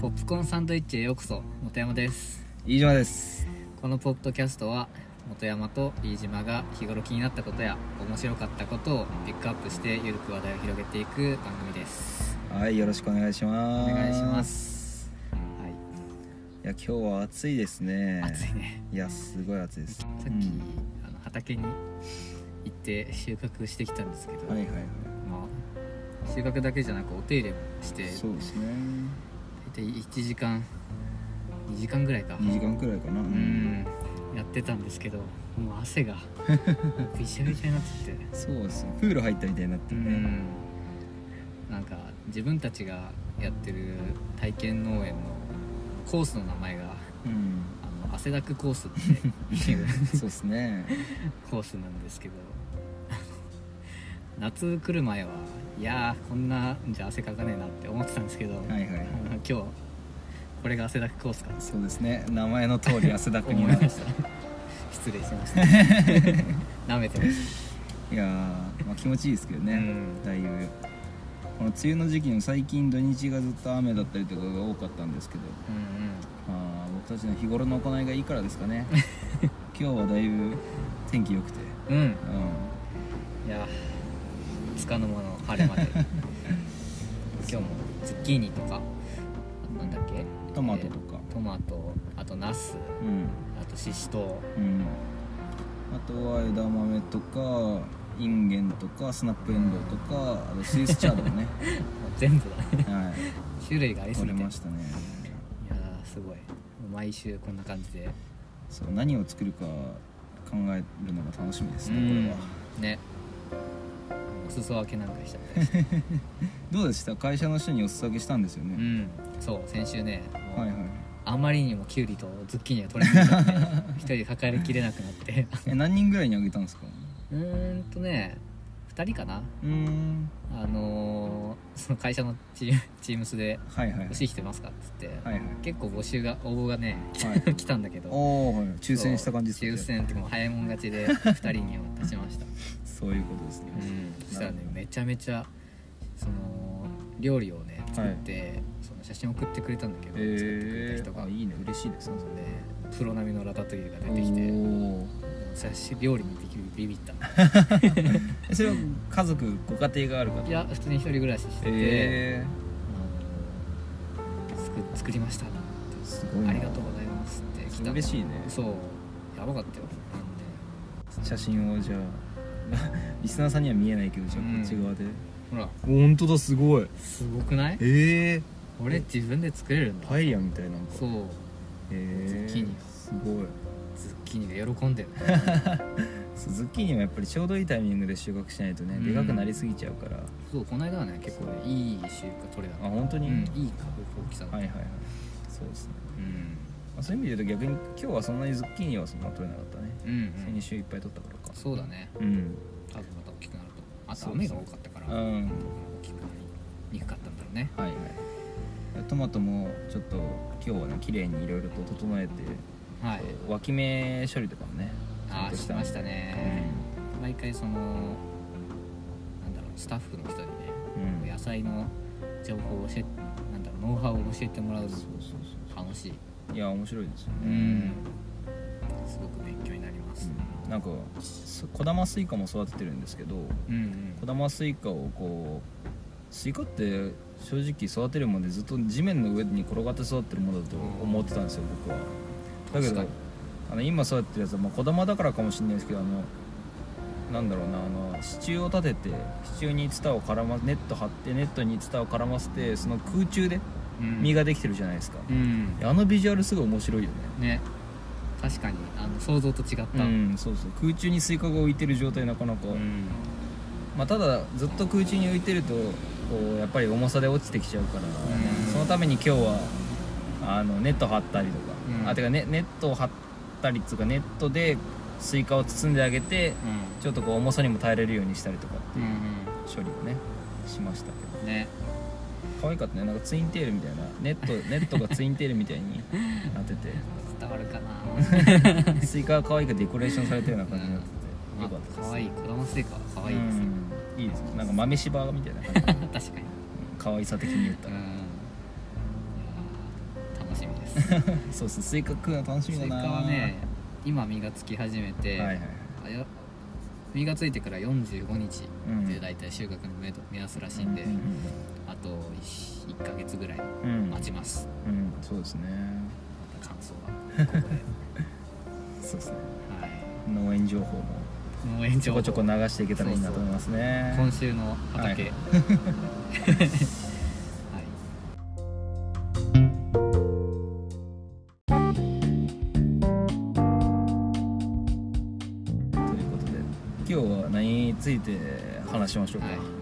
ポップコーンサンドイッチへようこそ本山です。飯島です。このポッドキャストは本山と飯島が日頃気になったことや面白かったことをピックアップしてゆるく話題を広げていく番組です。はいよろしくお願いしおます。願いします。はい。いや今日は暑いですね。暑いね。いやすごい暑いです。さっき、うん。あの畑に行って収穫してきたんですけど、はいはいはい。まあ収穫だけじゃなくお手入れもしてそうですね大体1時間2時間ぐらいか。2時間くらいかな。うん。やってたんですけどもう汗が びしゃびしゃになってて。そうです。よプール入ったみたいになってるね。うん。なんか自分たちがやってる体験農園のコースの名前がうん。あの汗だくコースっていう そうですね。コースなんですけど夏来る前はいやーこんなじゃ汗かかねえなって思ってたんですけど、はいはい今日これが汗だくコースかそうですね。名前の通り汗だくになる思いました。失礼しました。舐めてましいやー、まあ、気持ちいいですけどね、うん。だいぶ。この梅雨の時期の最近土日がずっと雨だったりとかが多かったんですけど。たうんうん。まあ僕たちの日頃の行いがいいからですかね。今日はだいぶ天気良くて。うん。うん。いやつかの間の晴れまで。今日もズッキーニとかなんだっけ？トマトとか。えートマトあとナスうん。あとシシトうん。あとは枝豆とかインゲンとかスナップエンドウとかあとスイスチャードもね。ウ 全部だね。はい。種類がありすぎて。ましたね。ーすごい。毎週こんな感じで。そう何を作るか考えるのが楽しみですねこれは。ねお裾分けなんかしちゃったりし。て どうでした？会社の人にお裾分けしたんですよね、うん。そう先週ねはいはいあまりにもキュウリとズッキーニが取れなくなって 一人で抱えきれなくなって。え何人ぐらいにあげたんですか？うーんとね2人かな。うーん。あのーその会社のチーム チームスではいはい「欲しい人いますか?」っつって、はいはい。結構募集が応募がね、はい来たんだけど。おお、はい、抽選した感じですかそう抽選ってもう早いもん勝ちで2人に渡しましたそういうことですね、うん。そしたらねめちゃめちゃその料理をね作って、その写真送ってくれたんだけど、作ってくれえー、た人が。あいいね。嬉しいですねそう。でプロ並みのラタトゥイユが出てきてお写真料理にビビビった。ー それは家族ご家庭がある方？いや普通に一人暮らししてて、えあの作作りましたすごいな。ありがとうございますって来た嬉しいね。そう。やばかったよ。写真をじゃあ リスナーさんには見えないけどじゃあうんこっち側で、ほら。本当だすごい。すごくない？ええ俺自分で作れるんだ。パエリアみたいなんか。そう。えー、ズッキーニ。すごい。ズッキーニが喜んでる。そうズッキーニはやっぱりちょうどいいタイミングで収穫しないとね、うん。でかくなりすぎちゃうから。そうこの間はね結構ねいい収穫取れた。あ本当に、うんいい株大きさだはいはいはい。そうですね、うん。まあ、そういう意味で言うと逆に今日はそんなにズッキーニはそんな取れなかったね、うん、うん、先週いっぱい取ったから。かそうだね。うん。多分また大きくなると。あと雨が多かったから。うん。大きくなりにくかったんだろうね。はいはい。トマトもちょっと今日はね綺麗にいろいろと整えて、はい。脇芽処理とかもねああしましたね、毎回そのなんだろうスタッフの人にねうん、うん野菜の情報を教えなんだろうノウハウを教えてもらうのそうそうそ楽しい、ういや面白いですよね。うんすごく勉強になります、うん。なんかす小玉スイカも育ててるんですけど、うん、うん。小玉スイカをこうスイカって正直育てるまでずっと地面の上に転がって育ってるものだと思ってたんですよ僕は。だけどあの今育ててるやつは、まあ、小玉だからかもしれないですけどあのなんだろうなあの支柱を立てて支柱にツタを絡まネット張ってネットにツタを絡ませてその空中でうん。実ができてるじゃないですか、うん。あのビジュアルすごい面白いよね。ね確かにあの想像と違った。うんそうそう。空中にスイカが浮いてる状態なかなか、うん。まあ、ただずっと空中に浮いてるとこうやっぱり重さで落ちてきちゃうから、ん。そのために今日はあのネット張ったりとか、うん。あてかネネットを張ったりっつうかネットでスイカを包んであげてちょっとこう重さにも耐えれるようにしたりとかってうんいう処理をねしましたけど。うんね可愛かったね。なんかツインテールみたいな。ネット ネットがツインテールみたいになって伝わるかな。て スイカが可愛くデコレーションされたような感じになってて。よかったです。可愛い。子供スイカは可愛いです。ようん。いいですね。なんか豆柴みたいな感じ。確かに。可愛さ的に言ったら。うん。いや そうそうスイカ食うの楽しみだなスイカはね今実がつき始めて、はいはい実がついてから45日うん。で大体収穫の目処目安らしいんで、うんあと 1, ヶ月ぐらいうん。待ちます、うんそうですね。また感想は。ここでそうですね。はい。農園情報も。農園情報。ちょこちょこ流していけたらいいなと思いますね。今週の畑。はい。はい、ということで今日は何について話しましょうか、はい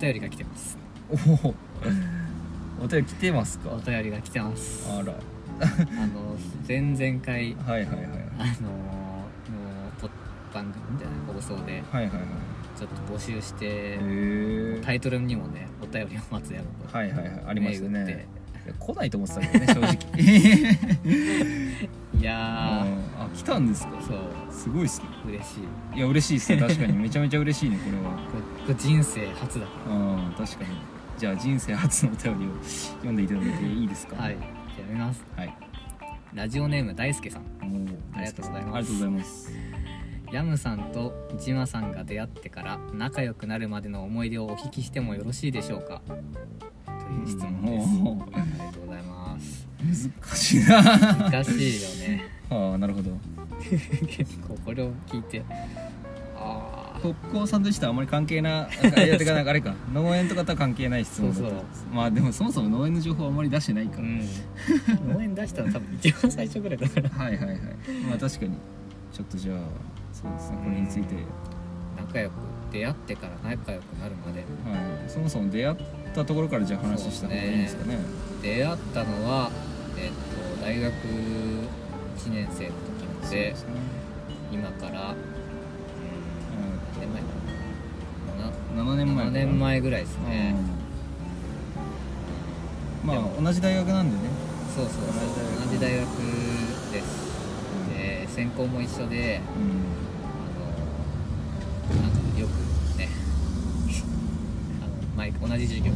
便りが来てます。おおお便り来てますか？お便りが来てます。ああらの前々回はいはいはい。あののポ番組みたいな放送ではいはいはい。ちょっと募集してタイトルにもねお便りを待つやろとはいはいはい。ありましたね。来ないと思ってたけどね正直 いやうん。あ来たんですか？ーそう。すごいっすね。嬉しい。いや嬉しいっすね。確かに。めちゃめちゃ嬉しいねこれは。こ人生初だかうん確かに。じゃあ人生初のお便りを読んでいただいていいですか？らはい。じゃあ読みます。はい。ラジオネーム大輔さん。ありがとうございます。ありがとうございます。ヤムさんとジマさんが出会ってから仲良くなるまでの思い出をお聞きしてもよろしいでしょうか？という質問です難しいな。難しいよね。ああなるほど。結構これを聞いて。ああポップコー。ンサンドイッチとあまり関係なあてかなんか あれか。農園とかとは関係ない質問そうそう。まあでもそもそも農園の情報あまり出してないから、うん。農園出したの多分一番最初ぐらいだから。はいはいはい。まあ確かに。ちょっとじゃあそうですね。これについて、仲良く出会ってから仲良くなるまで。はい、そもそも出会ったところからじゃあ話した方がいいんですかね出会ったのはえっと大学1年生の時なのでね今からうん何年前だ7年前7年前ぐらいですね、うん。まあ同じ大学なんでね。そうそうそう同じ大学です。で専攻も一緒であのなんかよくね あの毎同じ授業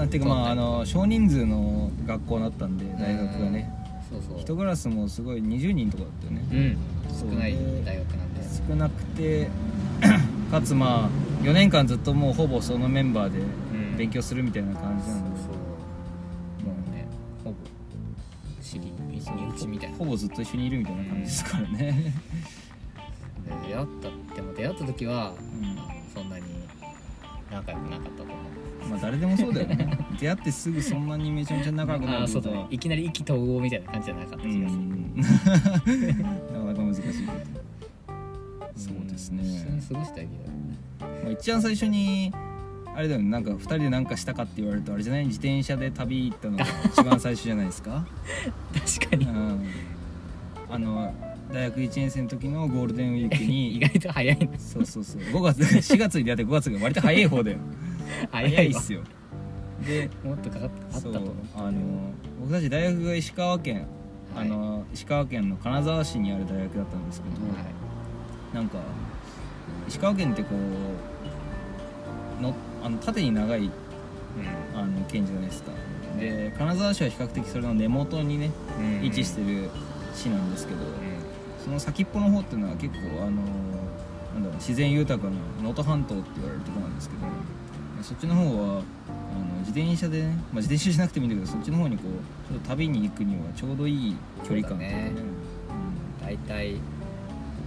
う んていうかまああそうの少人数の学校だったんで大学がね。そうそう。一クラスもすごい20人とかだったよね。うん。そう。少ないで大学なんで。少なくて かつまあ4年間ずっともうほぼそのメンバーでうん。勉強するみたいな感じそうなんで、そうもう。ねほぼ。知り身内みたいな。ほぼずっと一緒にいるみたいな感じですからね、で出会ったでも出会った時はうん。そんなに仲良くなかったと思うまあ誰でもそうだよね。出会ってすぐそんなにめちゃめちゃ仲良くなあーそうだね。いきなり意気投合みたいな感じじゃなかったう気がする。ん。なかなか難しいこと。そうですね。一緒に過ごしたいけまあ、一番最初にあれだよね。なんか2人で何かしたかって言われるとあれじゃない自転車で旅行ったのが一番最初じゃないですか？ど 確かに。うん。あの大学1年生の時のゴールデンウィーク意に外と早いのそうそうそう。5月4月に出会って5月が割と早い方だよ 早いっすよ。でもっとかかっあったそうと。思うあの僕たち大学が石川県、はい。あの石川県の金沢市にある大学だったんですけど、はい。なんか石川県ってこうのあの縦に長いあの県じゃないですか。で金沢市は比較的それの根元にねうん。位置してる市なんですけど、うその先っぽの方っていうのは結構あのなんだろう自然豊かな能登半島って言われるところなんですけどそっちの方はあの自転車でね、まあ、自転車じゃなくてもいいんだけどそっちの方にこうちょっと旅に行くにはちょうどいい距離感というか。ねそうん大体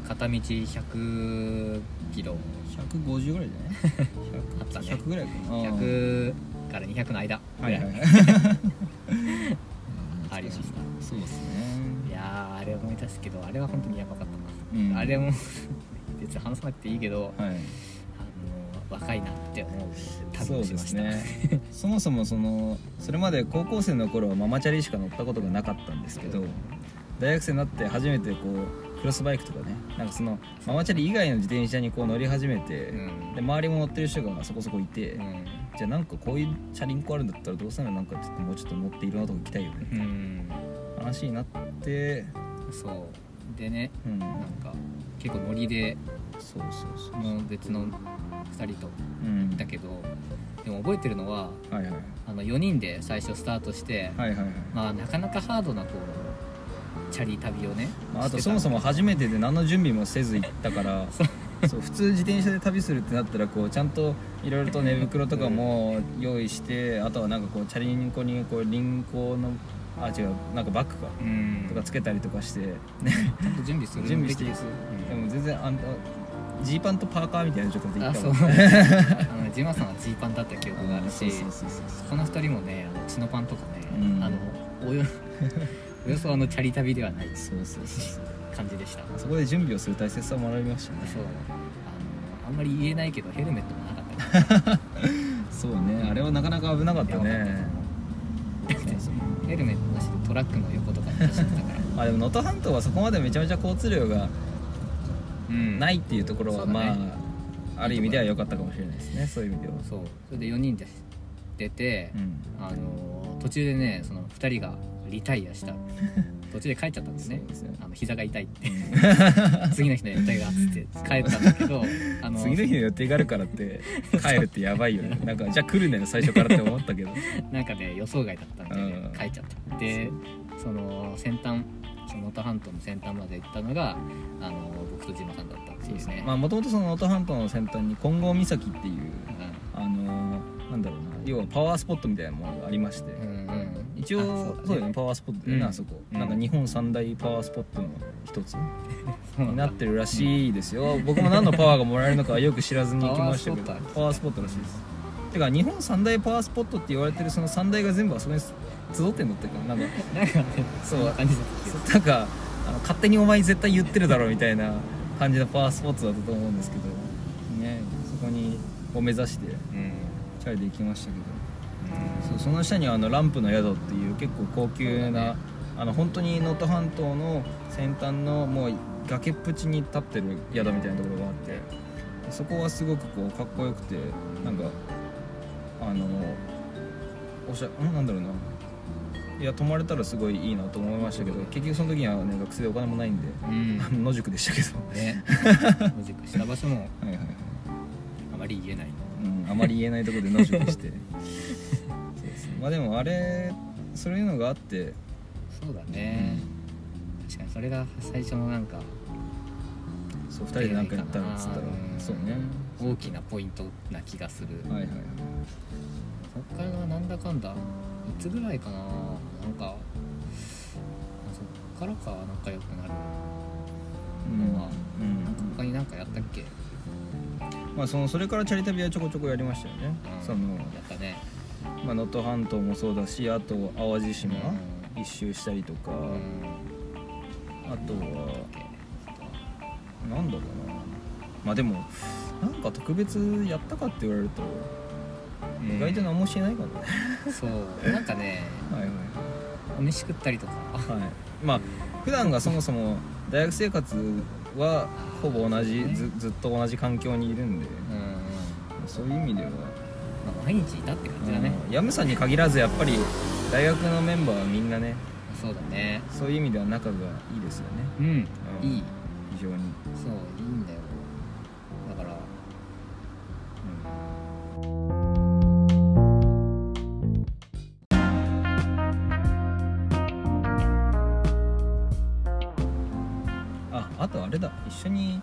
片道100キロ。うん、150ぐらいじゃない？あったね。100, 100ぐらいかな。100から200の間はいはいはい。ありました。そうですね。いやーあれ思い出すけどあれは本当にやばかったな、うん。あれも 別に話さなくていいけど、はい若いなって思う旅をしますした。ね。そもそもそのそれまで高校生の頃はママチャリしか乗ったことがなかったんですけど大学生になって初めてこうクロスバイクとかねなんかそのママチャリ以外の自転車にこう乗り始めて、うん。で周りも乗ってる人がそこそこいて、うん。じゃあなんかこういうチャリンコあるんだったらどうせならなんかちょっともうちょっと乗っていろんなとこ行きたいよねうん。話になってそう。でねうん。なんか結構ノリでそうそうそう別の2人とうん。だけどでもも覚えてるのははいはい。あの4人で最初スタートして、はいはいはい。まあなかなかハードなこうチャリ旅をねまあ、あとそもそも初めてで何の準備もせず行ったから そう。普通自転車で旅するってなったらこうちゃんといろいろと寝袋とかも用意してあとはなんかこうチャリンコにこう輪行のあ違うなんかバッグかうん。とかつけたりとかしてちゃんと準備する 準備してべきでも全然あんたジーパンとパーカーみたいな状態で行ったもん あのジマさんはジーパンだった記憶があるしこの2人もねあのチノパンとかね、うん。あのおよ およそあのチャリ旅ではない感じでした。そこで準備をする大切さを学びましたね。そう。あのあんまり言えないけどヘルメットもなかった そうね。あれはなかなか危なかったね。ヘルメットなしでトラックの横とかに走ってたから。あでも能登半島はそこまでめちゃめちゃ交通量がうんないっていうところは、そうだね。まあある意味では良かったかもしれないですねそういう意味では。そう。それで4人で出て、うん。あの途中でねその2人がリタイアした。途中で帰っちゃったんですね。ですね。あの膝が痛いって。次の日の予定がっつって帰ったんだけどあの次の日の予定があるからって帰るってやばいよね。なんかじゃあ来るね最初からって思ったけど。なんかね予想外だったんで、ねうん。帰っちゃったでその先端その能登半島の先端まで行ったのがあの僕と島さんだったっていうね。まあもともとその能登半島の先端に金剛岬っていううあのーなんだろうな要はパワースポットみたいなものがありまして、んうんうん。一応あそうだよねパワースポットだよね、うん。あそこ、うん。なんか日本三大パワースポットの一つ になってるらしいですよ、僕も何のパワーがもらえるのかはよく知らずに行きましたけど。パワースポットパワースポットらしいです。てか日本三大パワースポットって言われてるその三大が全部あそこに集ってんのってかなんか なんかねそう。感じだった気がすそうなんかあの勝手にお前絶対言ってるだろみたいな感じのパワースポットだったと思うんですけどねそこにを目指してるうん。チャリで行きましたけど。そうその下にはあのランプの宿っていう結構高級な、あの本当に能登半島の先端のもう崖っぷちに立ってる宿みたいなところがあってそこはすごくこうかっこよくてなんかあのおしゃん？なんだろうないや泊まれたらすごいいいなと思いましたけど結局その時にはね学生でお金もないんでうん。野宿でしたけど。ね。野宿した場所もあまり言えない。うん、あまり言えないところで野宿して。そうです。まあでもあれそういうのがあって。そうだね、確かにそれが最初のなんかそう2人で何かやったらっつったらうんそうね。大きなポイントな気がする、はいはいはい。そっからなんだかんだいつぐらいかななんかそっからか仲良くなる。うん。のはうん。他になんかやったっけ？まあそのそれからチャリ旅はちょこちょこやりましたよね。うん。そのやったね。まあ能登半島もそうだしあと淡路島うん。一周したりとか。うん。あとはなんだろうな。まあでもなんか特別やったかって言われると意外と何もしてないかもね。そう。なんかね はいはい飯食ったりとか。はい、まあ普段がそもそも大学生活はほぼ同じずずっと同じ環境にいるんでそういう意味では、まあ、毎日いたって感じだね。うん。ヤムさんに限らずやっぱり大学のメンバーはみんなねそうだね。そういう意味では仲がいいですよね。うん。うん。いい。非常に、そう緒に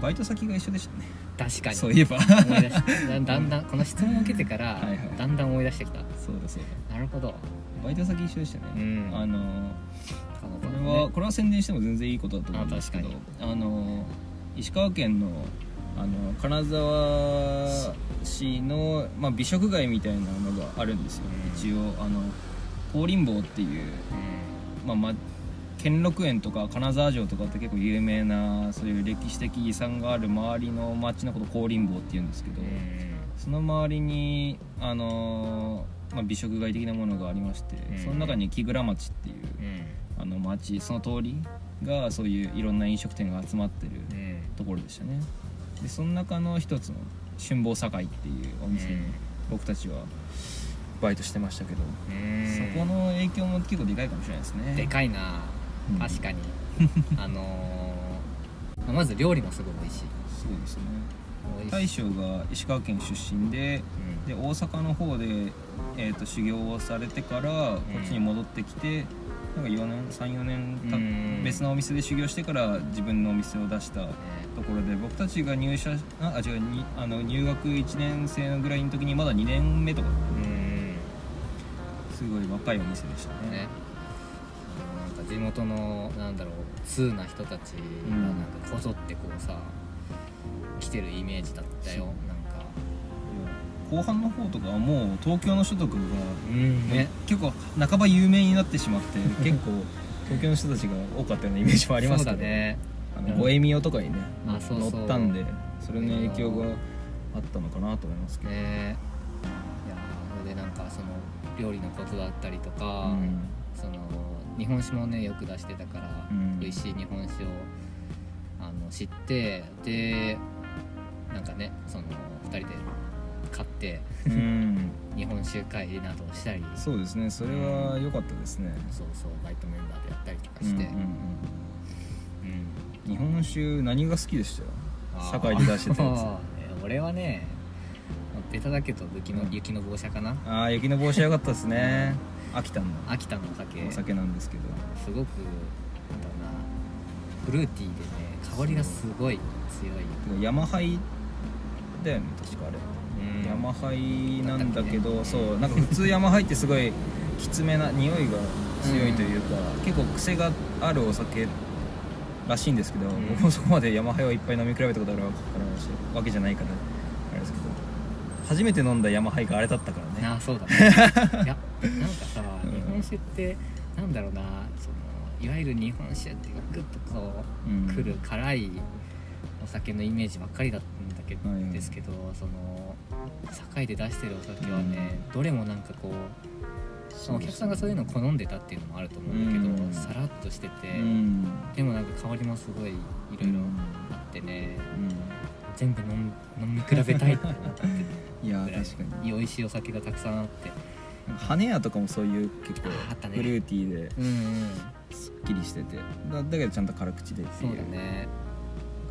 バイト先が一緒でしたね。確かに。そういえば。思い出した。だだんだんこの質問を受けてからはいはい。だんだん思い出してきた。そうだそうだ。なるほど。バイト先一緒でしたね、うん。あのこれはこれは宣伝しても全然いいことだと思うんですけどああの石川県のあの金沢市の、まあ、美食街みたいなのがあるんですよ、うん。一応あの香林坊っていう、まあまあ、兼六園とか金沢城とかって結構有名なそういう歴史的遺産がある周りの町のこと香林坊っていうんですけど、うん。その周りにあの、まあ、美食街的なものがありまして、うん。その中に木倉町っていううん。あの町その通りがそういういろんな飲食店が集まってるうん。ところでしたね。でその中の一つの春坊堺っていうお店に僕たちはバイトしてましたけど、うん。そこの影響も結構でかいかもしれないですね。でかいな。うん確かに。あのー まず料理もすごい美味しい。そうですね。大将が石川県出身でうん。で大阪の方で、えー、と修行をされてからこっちに戻ってきて、なんか4年34年たうん別のお店で修行してから自分のお店を出したね。ところで僕たちが入社ああ違うにあの入学1年生のぐらいの時にまだ2年目とか。うん。すごい若いお店でしたね。ね地元のなんだろう通な人たちがなんかこぞってこうさ来てるイメージだったよ。なんか。後半の方とかはもう東京の人とかが、うん。ね。結構半ば有名になってしまって 結構東京の人たちが多かったようなイメージもありますけど。そうだね。あのゴエミオとかにね乗ったんでそれの影響があったのかなと思いますけど、ね。いやでなんかその料理のことだったりとか、うん。その日本酒もねよく出してたから、うん。美味しい日本酒をあの知ってでなんかねその2人で買ってうん。日本酒会などをしたり。そうですね。それは良かったですね、そうそうバイトメンバーでやったりとかうんうんして、うん。うん。日本酒何が好きでした？よあー。堺で出してたやえ 俺はねベタだけど雪の,、うん。雪の棒車かな。つああ雪の帽子良かったですね秋田の秋田のお酒。お酒なんですけど。すごくなんだろうなフルーティーでね香りがすごい強い。山ハイだよね確かあれ。うん。山ハイなんだけど、ね。そうなんか普通山ハイってすごい きつめな匂いが強いというか、結構癖があるお酒らしいんですけど、ん。僕もそこまで山ハイをいっぱい飲み比べたことあるわけじゃないからあれですけど。初めて飲んだ山ハイがあれだったからね。あそうだね。い やなんかさうん日本酒ってなんだろうなそのいわゆる日本酒ってグッとこう、うんくる辛いお酒のイメージばっかりだったんだけど、はいはいですけどその堺で出してるお酒はね、どれもなんかこうお客さんがそういうのを好んでたっていうのもあると思うんだけど、うん。さらっとしてて、うん。でもなんか香りもすごいいろいろあってね、全部飲み飲み比べたいって思ってうん いや確かに。美味しいお酒がたくさんあって羽屋とかもそういう結構フルーティーですっきりしてて。だだけどちゃんと辛口でってそいう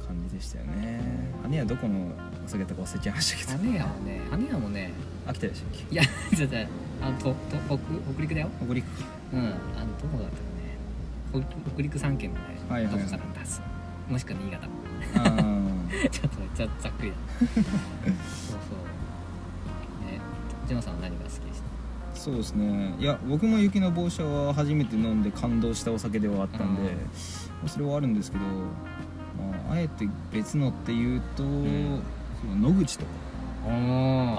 感じでしたよね。羽屋どこのお酒とか忘れちゃいましたけど。羽屋はね羽屋もね秋田でしたっけ？いやじゃ じゃあのとと北北陸だよ。北陸うんあのどこだったかね北北陸三県のね、はいはいはい。どこかなんだす。もしくは新潟。あ ちょっとめっちゃざっくりだ。そうそう。ねジョンさんは何が好きでした？ーそうですね。いや僕も雪の棒車は初めて飲んで感動したお酒ではあったんで、うん。まあそれはあるんですけど、まあ、あえて別のっていうと、ん。その野口とかお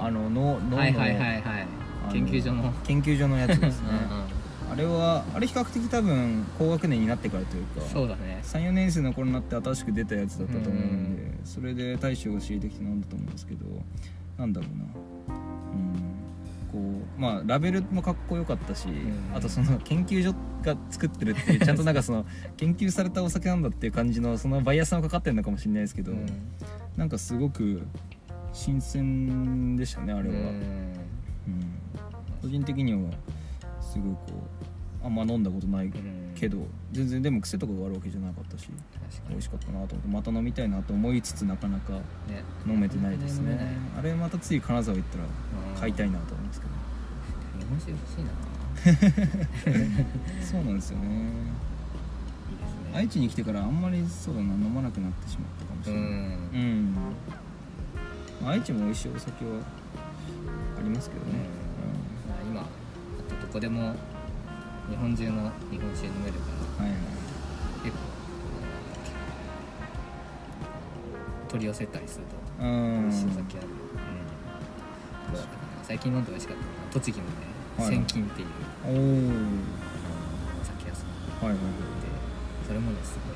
あのののはいはいはいはい。あの研究所の。研究所のやつですね。うんうんあれはあれ比較的多分高学年になってからというかそうだね。34年生の頃になって新しく出たやつだったと思うんで、うそれで大将が知りてきて飲んだと思うんですけどなんだろうなまあラベルもかっこよかったし、ん。あとその研究所が作ってるっていう ちゃんとなんかその研究されたお酒なんだっていう感じのそのバイアスもかかってるのかもしれないですけど、うん。なんかすごく新鮮でしたねあれは、うん。うん。個人的にはすごいこうあんま飲んだことないけど全然でも癖とかがあるわけじゃなかったし美味しかったなと思ってまた飲みたいなと思いつつなかなかね。飲めてないですね。飲めないあれまた次金沢行ったらうん買いたいなと思うんですけど日本酒欲しいな。いいですそうなんですよね。ね。愛知に来てからあんまりそうだな飲まなくなってしまったかもしうれない。ん。うん、まあ愛知も美味しいお酒はありますけどね、まあ今どこでも日本中の日本酒飲めるからうんはいはい。結構取り寄せたりするとうん。美味しいお酒ある。よ、うん、最近飲んで美味しかったのは栃木のねはい千金っていう。おお酒屋さんはいでそれもねすごい。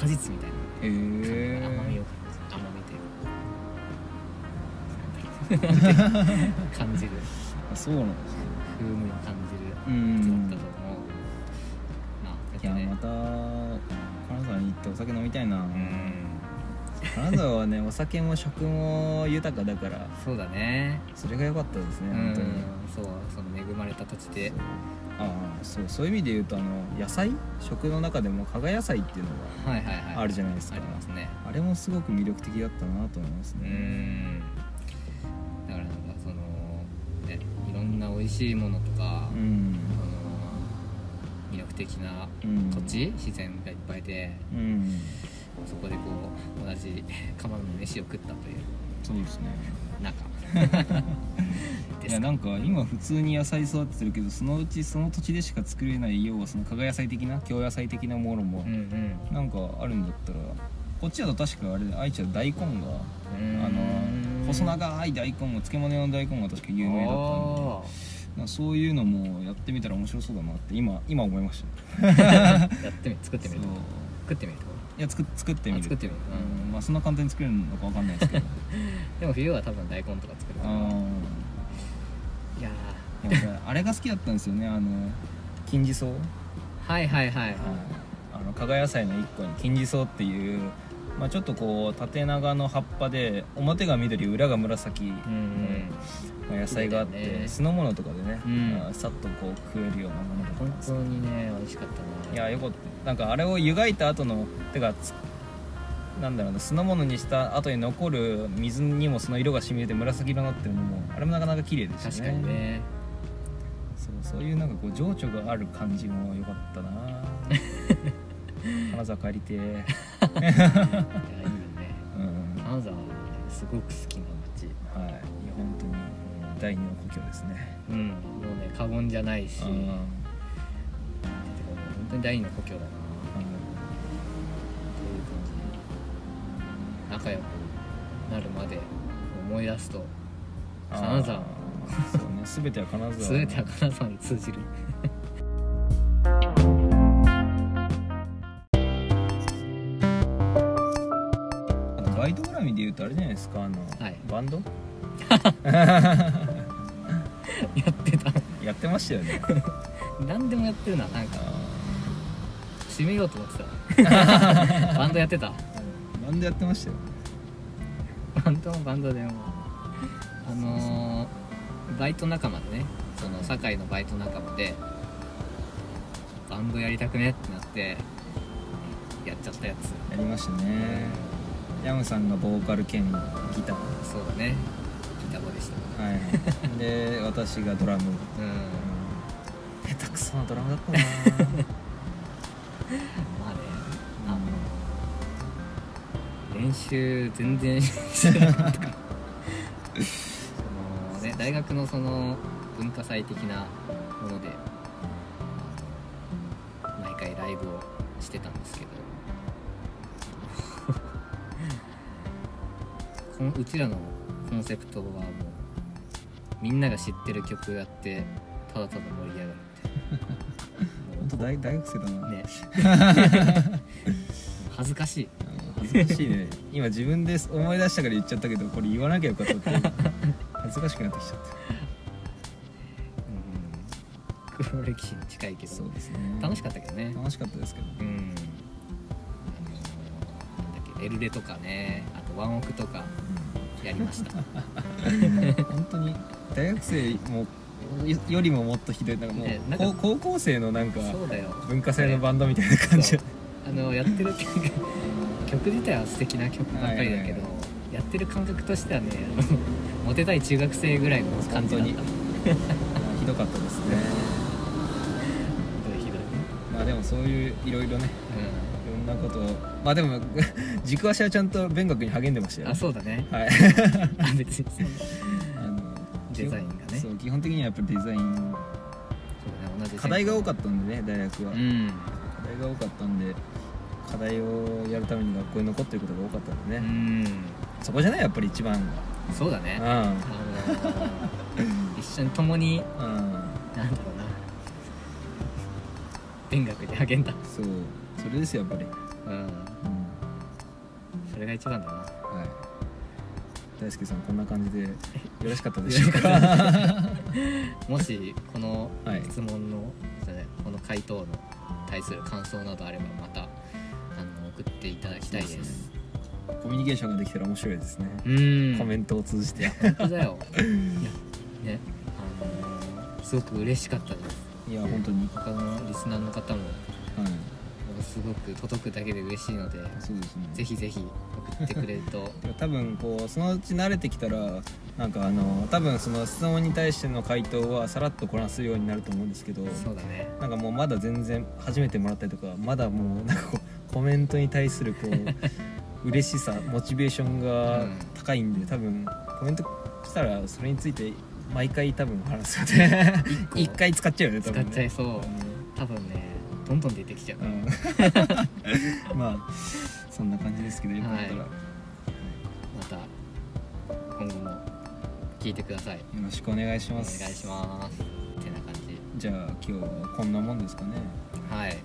果実みたいな。へえ甘みを感じ甘みというか。感じるあそうなんですね風味を感じる。うん。やつだったと思う。まあだってね。いやまた金沢に行ってお酒飲みたいな、うん金沢はねお酒も食も豊かだからそうだね。それが良かったですねうん本当に。そうその恵まれた土地で。ああそうそういう意味で言うとあの野菜？食の中でも加賀野菜っていうのはいはいはい。があるじゃないですか、ありますね。あれもすごく魅力的だったなと思いますうねん。だからなんかそのねいろんな美味しいものとか、うん。魅力的なうん。土地、自然がいっぱいで。うんそこでこう同じ釜の飯を食ったというそうですね。中 いやなんか今普通に野菜育ててるけどそのうちその土地でしか作れない要はその加賀野菜的な京野菜的なものもうんうん。なんかあるんだったらこっちだと確かあれ愛知は大根があの細長い大根も漬物用の大根が確か有名だったんでそういうのもやってみたら面白そうだなって今今思いました。ー やってみ作ってみる。作ってみるいや作作ってみる。あ作ってみる。うんまあそんな簡単に作れるのかわかんないですけど。でも冬は多分大根とか作る。からあいやあれが好きだったんですよね。あの金地草ーはいはいはい。はいあの加賀野菜の一個に金地草っていう、まあ、ちょっとこう縦長の葉っぱで表が緑裏が紫。の、まあ野菜があって、酢の物とかでね、うん。まあさっとこう食えるようなものだったん本当にね美味しかったな。いやよかったなんかあれを湯がいた後のてかつなんだろうな酢の物にした後に残る水にもその色が染みてて紫色になってるのもあれもなかなか綺麗でしたね。確かにね。そうそういうなんかこう情緒がある感じも良かったな。金沢帰りてえ。いやいいよね。うん。金沢すごく好きな街。はい。いや本当に第二の故郷ですね。うん。もうね過言じゃないし、当に第二の故郷だな。という感じ。仲良くなるまで思い出すと金沢。そうね。全ては金沢。全ては金沢に通じる。ガイド絡みで言うとあれじゃないですか？あの、はい。バンド？やってた。やってましたよね。何でもやってるななんか。あ締めようと思ってた。バンドやってた。ーバンドやってましたよ。バンドもバンドでも。あのーバイト仲間でねその堺のバイト仲間でバンドやりたくねってなってやっちゃったやつ。やりましたね。ヤムさんがボーカル兼ギター。そうだね。ギターボでした。はい。で私がドラム。うん。下手くそなドラムだったな まあねあの練習全然してなかった。からそのね大学のその文化祭的なもので毎回ライブをしてたんですけど。このうちらのコンセプトはもうみんなが知ってる曲やってただただ盛り上がる。当大大学生だな、ね。恥ずかしい。恥ずかしいね。今自分で思い出したから言っちゃったけどこれ言わなきゃよかったって。恥ずかしくなってきちゃっうん。黒歴史に近いけど。たそうですね。楽しかったけどね。楽しかったですけど。うん。あのーなんだっけエルレとかね。あとワンオクとかやりました。本当に大学生もよよりももっとひどいなんかもう、ねなんか高高校生のなんかそうだよ。文化祭のバンドみたいな感じ。そう。あのやってる曲曲自体は素敵な曲ばっかりだけど、はいはいはい。やってる感覚としてはねあのモテたい中学生ぐらいの感じだ。った本 ひどかったですね。ひどいひどいまあでもそういういろいろねういろんなことを。まあでも 軸足はちゃんと勉学に励んでましたよ。んあそうだね。はい。あ別にそう。あのデザインが基本的にはやっぱりデザイン。そうだね同じ課題が多かっったんでね大学は、課うん。題が多かったんで課題をやるために学校に残ってることが多かったんでうね、ん。そこじゃないやっぱり一番そうだね。があのー一緒に共にうん。うんなんだろうな。勉学に励んだ。そう。それですよやっぱり、うん。うん。それが一番だな。はい大輔さんこんな感じでよろしかったでしょうか？もしこのはい。質問の、じゃないこの回答の対する感想などあればまたあの送っていただきたいです。ね。コミュニケーションができたら面白いですね、うん。コメントを通じて。本当だよ。いやねあのーすごく嬉しかったです。いや本当に。他のリスナーの方もはいすごく届くだけで嬉しいのでそうですね。ぜひぜひ送ってくれると。多分こうそのうち慣れてきたらなんかあの多分その質問に対しての回答はさらっとこなすようになると思うんですけどそうだね。なんかもうまだ全然初めてもらったりとかまだもうなんかこうコメントに対するこう 嬉しさモチベーションが高いんで多分コメントしたらそれについて毎回多分話すよね 個。一回使っちゃうよね多使分ね。っちゃいそう。多分ねどんどん出てきちゃううん、うん。まあそんな感じですけどよかったら、はい。また今後も聞いてください。よろしくお願いしお願いますします。ってな感じ。じゃあ今日はこんなもんですかね。はい。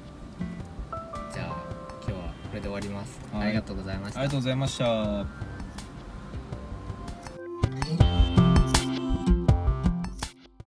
じゃあ今日はこれで終わります、はい。ありがとうございました。ありがとうございました